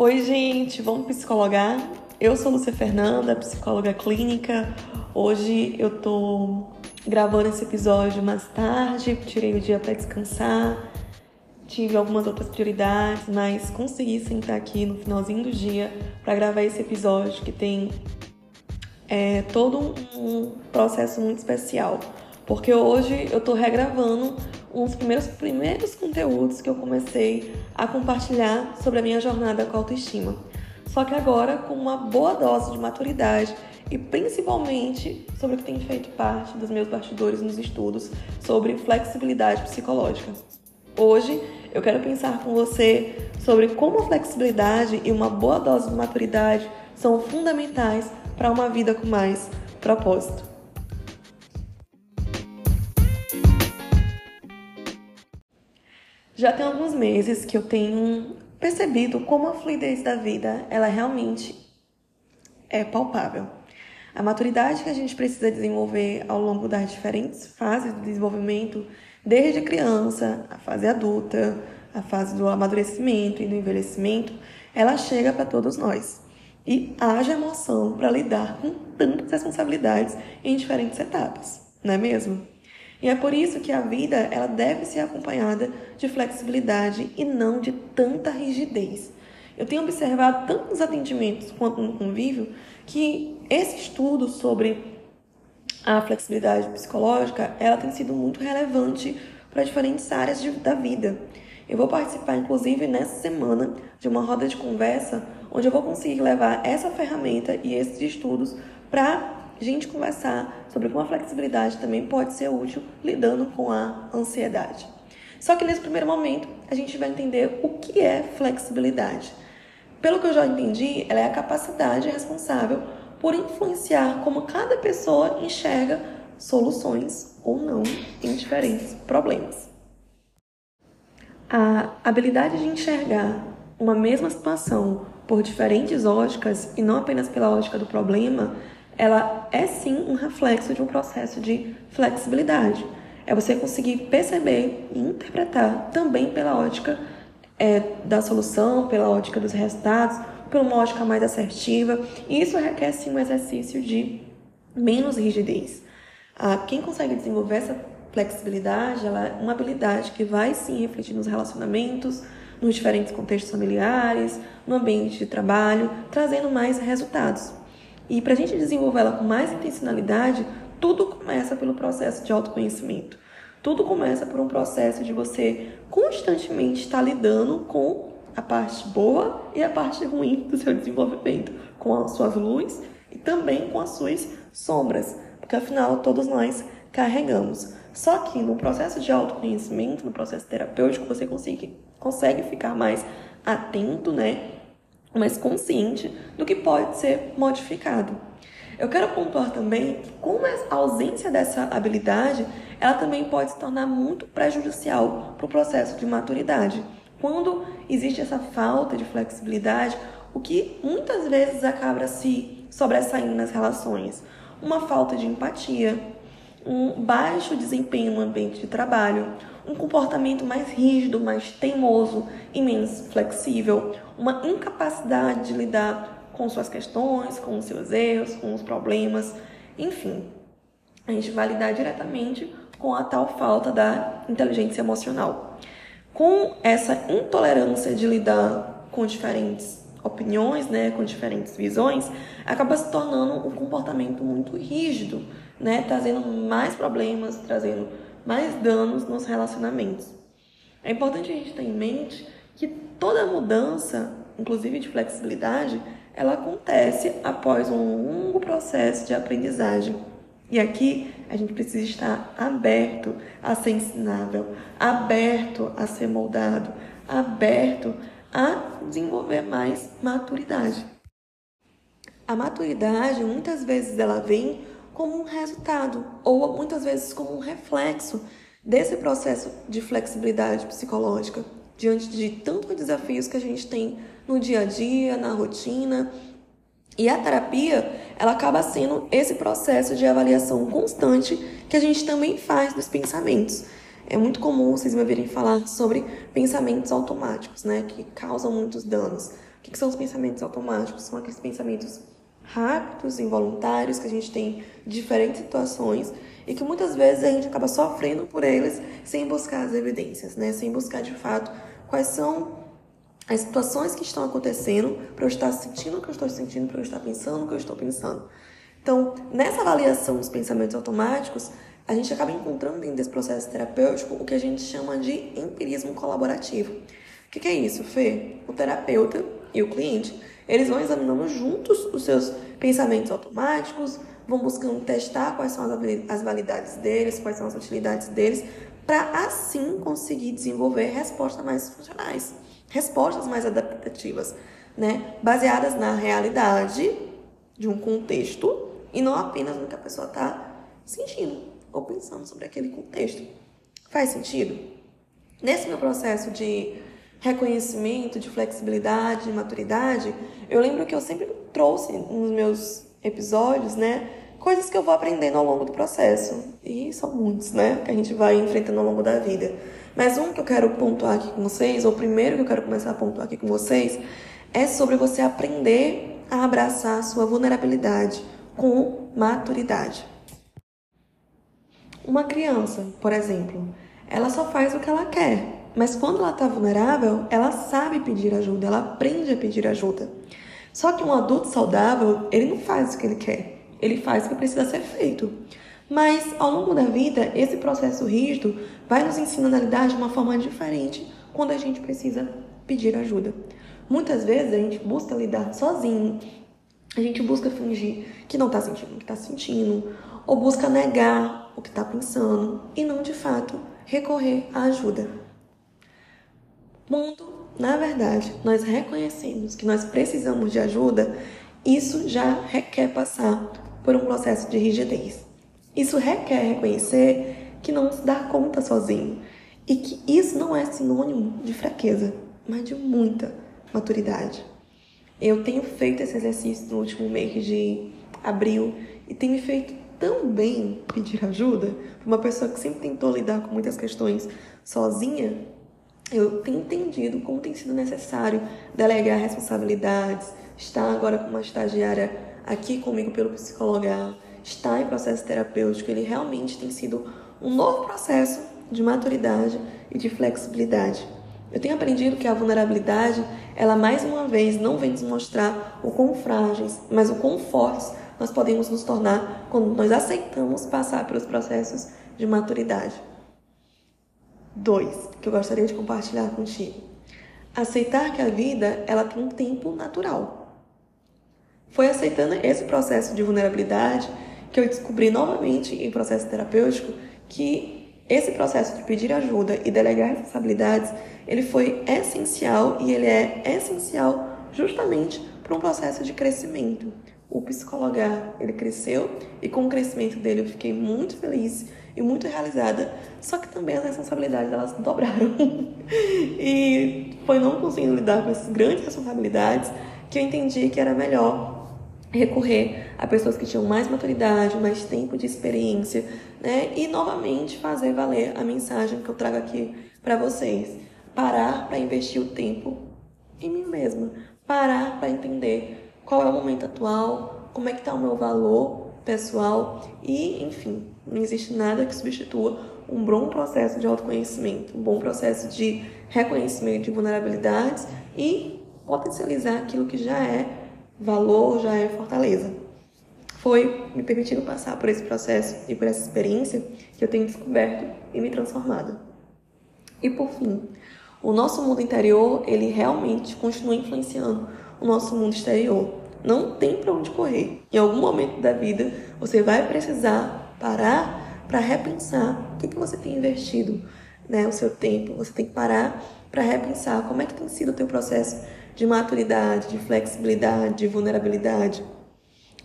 Oi, gente, vamos psicologar? Eu sou Lúcia Fernanda, psicóloga clínica. Hoje eu tô gravando esse episódio mais tarde, tirei o dia para descansar. Tive algumas outras prioridades, mas consegui sentar aqui no finalzinho do dia para gravar esse episódio que tem é, todo um processo muito especial. Porque hoje eu tô regravando uns primeiros, primeiros conteúdos que eu comecei a compartilhar sobre a minha jornada com a autoestima. Só que agora com uma boa dose de maturidade e principalmente sobre o que tem feito parte dos meus bastidores nos estudos sobre flexibilidade psicológica. Hoje eu quero pensar com você sobre como a flexibilidade e uma boa dose de maturidade são fundamentais para uma vida com mais propósito. Já tem alguns meses que eu tenho percebido como a fluidez da vida, ela realmente é palpável. A maturidade que a gente precisa desenvolver ao longo das diferentes fases do desenvolvimento, desde criança, a fase adulta, a fase do amadurecimento e do envelhecimento, ela chega para todos nós. E haja emoção para lidar com tantas responsabilidades em diferentes etapas, não é mesmo? E é por isso que a vida ela deve ser acompanhada de flexibilidade e não de tanta rigidez. Eu tenho observado tanto nos atendimentos quanto no convívio que esse estudo sobre a flexibilidade psicológica ela tem sido muito relevante para diferentes áreas de, da vida. Eu vou participar, inclusive, nessa semana de uma roda de conversa onde eu vou conseguir levar essa ferramenta e esses estudos para gente conversar sobre como a flexibilidade também pode ser útil lidando com a ansiedade. Só que nesse primeiro momento, a gente vai entender o que é flexibilidade. Pelo que eu já entendi, ela é a capacidade responsável por influenciar como cada pessoa enxerga soluções ou não em diferentes problemas. A habilidade de enxergar uma mesma situação por diferentes óticas e não apenas pela ótica do problema ela é sim um reflexo de um processo de flexibilidade. É você conseguir perceber e interpretar também pela ótica é, da solução, pela ótica dos resultados, por uma ótica mais assertiva. E isso requer sim um exercício de menos rigidez. Ah, quem consegue desenvolver essa flexibilidade, ela é uma habilidade que vai sim refletir nos relacionamentos, nos diferentes contextos familiares, no ambiente de trabalho, trazendo mais resultados. E para a gente desenvolver ela com mais intencionalidade, tudo começa pelo processo de autoconhecimento. Tudo começa por um processo de você constantemente estar lidando com a parte boa e a parte ruim do seu desenvolvimento, com as suas luzes e também com as suas sombras, porque afinal todos nós carregamos. Só que no processo de autoconhecimento, no processo terapêutico, você consegue, consegue ficar mais atento, né? Mais consciente do que pode ser modificado. Eu quero pontuar também que como a ausência dessa habilidade, ela também pode se tornar muito prejudicial para o processo de maturidade. Quando existe essa falta de flexibilidade, o que muitas vezes acaba se sobressaindo nas relações, uma falta de empatia, um baixo desempenho no ambiente de trabalho, um comportamento mais rígido, mais teimoso e menos flexível, uma incapacidade de lidar com suas questões, com os seus erros, com os problemas, enfim. A gente vai lidar diretamente com a tal falta da inteligência emocional. Com essa intolerância de lidar com diferentes opiniões, né, com diferentes visões, acaba se tornando um comportamento muito rígido, né, trazendo mais problemas, trazendo mais danos nos relacionamentos. É importante a gente ter em mente que toda mudança, inclusive de flexibilidade, ela acontece após um longo processo de aprendizagem. E aqui a gente precisa estar aberto a ser ensinável, aberto a ser moldado, aberto a desenvolver mais maturidade. A maturidade muitas vezes ela vem como um resultado ou muitas vezes como um reflexo desse processo de flexibilidade psicológica diante de tantos desafios que a gente tem no dia a dia, na rotina. E a terapia, ela acaba sendo esse processo de avaliação constante que a gente também faz dos pensamentos. É muito comum vocês me ouvirem falar sobre pensamentos automáticos, né, que causam muitos danos O que são os pensamentos automáticos? São aqueles pensamentos rápidos, involuntários, que a gente tem em diferentes situações e que muitas vezes a gente acaba sofrendo por eles sem buscar as evidências, né? Sem buscar de fato quais são as situações que estão acontecendo para eu estar sentindo o que eu estou sentindo, para eu estar pensando o que eu estou pensando. Então, nessa avaliação dos pensamentos automáticos, a gente acaba encontrando dentro desse processo terapêutico o que a gente chama de empirismo colaborativo. O que, que é isso, Fê? O terapeuta e o cliente, eles vão examinando juntos os seus pensamentos automáticos, vão buscando testar quais são as validades deles, quais são as utilidades deles, para assim conseguir desenvolver respostas mais funcionais, respostas mais adaptativas, né? baseadas na realidade de um contexto e não apenas no que a pessoa está sentindo ou pensando sobre aquele contexto. Faz sentido? Nesse meu processo de reconhecimento, de flexibilidade, de maturidade, eu lembro que eu sempre trouxe nos meus episódios, né, coisas que eu vou aprendendo ao longo do processo. E são muitos, né, que a gente vai enfrentando ao longo da vida. Mas um que eu quero pontuar aqui com vocês, ou o primeiro que eu quero começar a pontuar aqui com vocês, é sobre você aprender a abraçar a sua vulnerabilidade com maturidade. Uma criança, por exemplo, ela só faz o que ela quer. Mas quando ela está vulnerável, ela sabe pedir ajuda, ela aprende a pedir ajuda. Só que um adulto saudável, ele não faz o que ele quer, ele faz o que precisa ser feito. Mas ao longo da vida, esse processo rígido vai nos ensinando a lidar de uma forma diferente quando a gente precisa pedir ajuda. Muitas vezes a gente busca lidar sozinho, a gente busca fingir que não está sentindo o que está sentindo, ou busca negar o que está pensando e não de fato recorrer à ajuda. Quando, na verdade, nós reconhecemos que nós precisamos de ajuda, isso já requer passar por um processo de rigidez. Isso requer reconhecer que não se dá conta sozinho e que isso não é sinônimo de fraqueza, mas de muita maturidade. Eu tenho feito esse exercício no último mês de abril e tem me feito tão bem pedir ajuda uma pessoa que sempre tentou lidar com muitas questões sozinha eu tenho entendido como tem sido necessário delegar responsabilidades, estar agora com uma estagiária aqui comigo pelo psicologar, estar em processo terapêutico, ele realmente tem sido um novo processo de maturidade e de flexibilidade. Eu tenho aprendido que a vulnerabilidade, ela mais uma vez não vem nos mostrar o quão frágeis, mas o quão fortes nós podemos nos tornar quando nós aceitamos passar pelos processos de maturidade. Dois, que eu gostaria de compartilhar contigo. Aceitar que a vida ela tem um tempo natural. Foi aceitando esse processo de vulnerabilidade que eu descobri novamente em processo terapêutico que esse processo de pedir ajuda e delegar responsabilidades, ele foi essencial e ele é essencial justamente para um processo de crescimento. O psicologar, ele cresceu e com o crescimento dele eu fiquei muito feliz e muito realizada, só que também as responsabilidades elas dobraram. e foi não conseguindo lidar com essas grandes responsabilidades que eu entendi que era melhor recorrer a pessoas que tinham mais maturidade, mais tempo de experiência, né? E novamente fazer valer a mensagem que eu trago aqui para vocês. Parar para investir o tempo em mim mesma. Parar para entender qual é o momento atual, como é que está o meu valor pessoal e, enfim, não existe nada que substitua um bom processo de autoconhecimento, um bom processo de reconhecimento de vulnerabilidades e potencializar aquilo que já é valor, já é fortaleza. Foi me permitindo passar por esse processo e por essa experiência que eu tenho descoberto e me transformado. E por fim, o nosso mundo interior, ele realmente continua influenciando o nosso mundo exterior. Não tem para onde correr. Em algum momento da vida, você vai precisar parar para repensar o que, que você tem investido, né, o seu tempo. Você tem que parar para repensar como é que tem sido o teu processo de maturidade, de flexibilidade, de vulnerabilidade.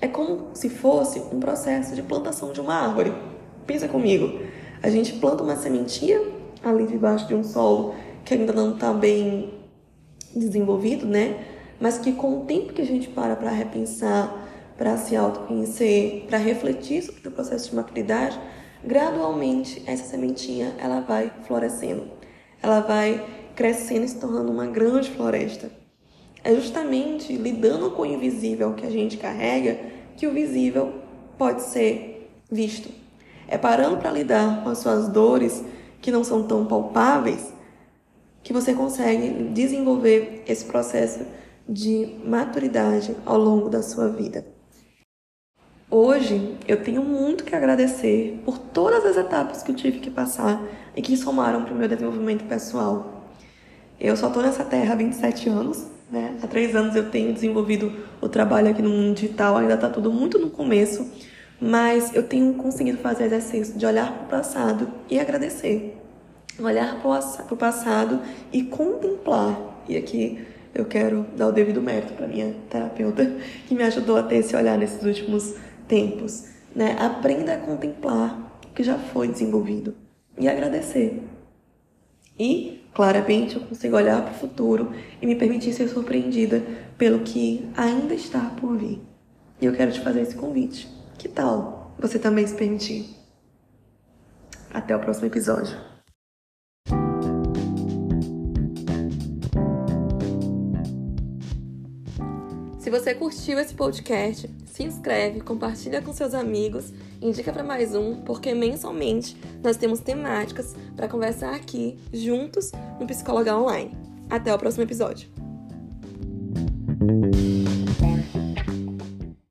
É como se fosse um processo de plantação de uma árvore. Pensa comigo. A gente planta uma sementinha ali debaixo de um solo que ainda não está bem desenvolvido, né? Mas que com o tempo que a gente para para repensar, para se autoconhecer, para refletir sobre o processo de maturidade, gradualmente essa sementinha ela vai florescendo, ela vai crescendo e se tornando uma grande floresta. É justamente lidando com o invisível que a gente carrega que o visível pode ser visto. É parando para lidar com as suas dores que não são tão palpáveis que você consegue desenvolver esse processo de maturidade ao longo da sua vida. Hoje eu tenho muito que agradecer por todas as etapas que eu tive que passar e que somaram para o meu desenvolvimento pessoal. Eu só estou nessa terra há 27 anos, né? Há três anos eu tenho desenvolvido o trabalho aqui no mundo digital, ainda está tudo muito no começo, mas eu tenho conseguido fazer exercício de olhar para o passado e agradecer. Olhar para o passado e contemplar. E aqui eu quero dar o devido mérito para minha terapeuta, que me ajudou a ter esse olhar nesses últimos tempos. Né? Aprenda a contemplar o que já foi desenvolvido e agradecer. E, claramente, eu consigo olhar para o futuro e me permitir ser surpreendida pelo que ainda está por vir. E eu quero te fazer esse convite. Que tal você também se permitir? Até o próximo episódio. Se você curtiu esse podcast, se inscreve, compartilha com seus amigos, indica para mais um, porque mensalmente nós temos temáticas para conversar aqui juntos no Psicóloga Online. Até o próximo episódio.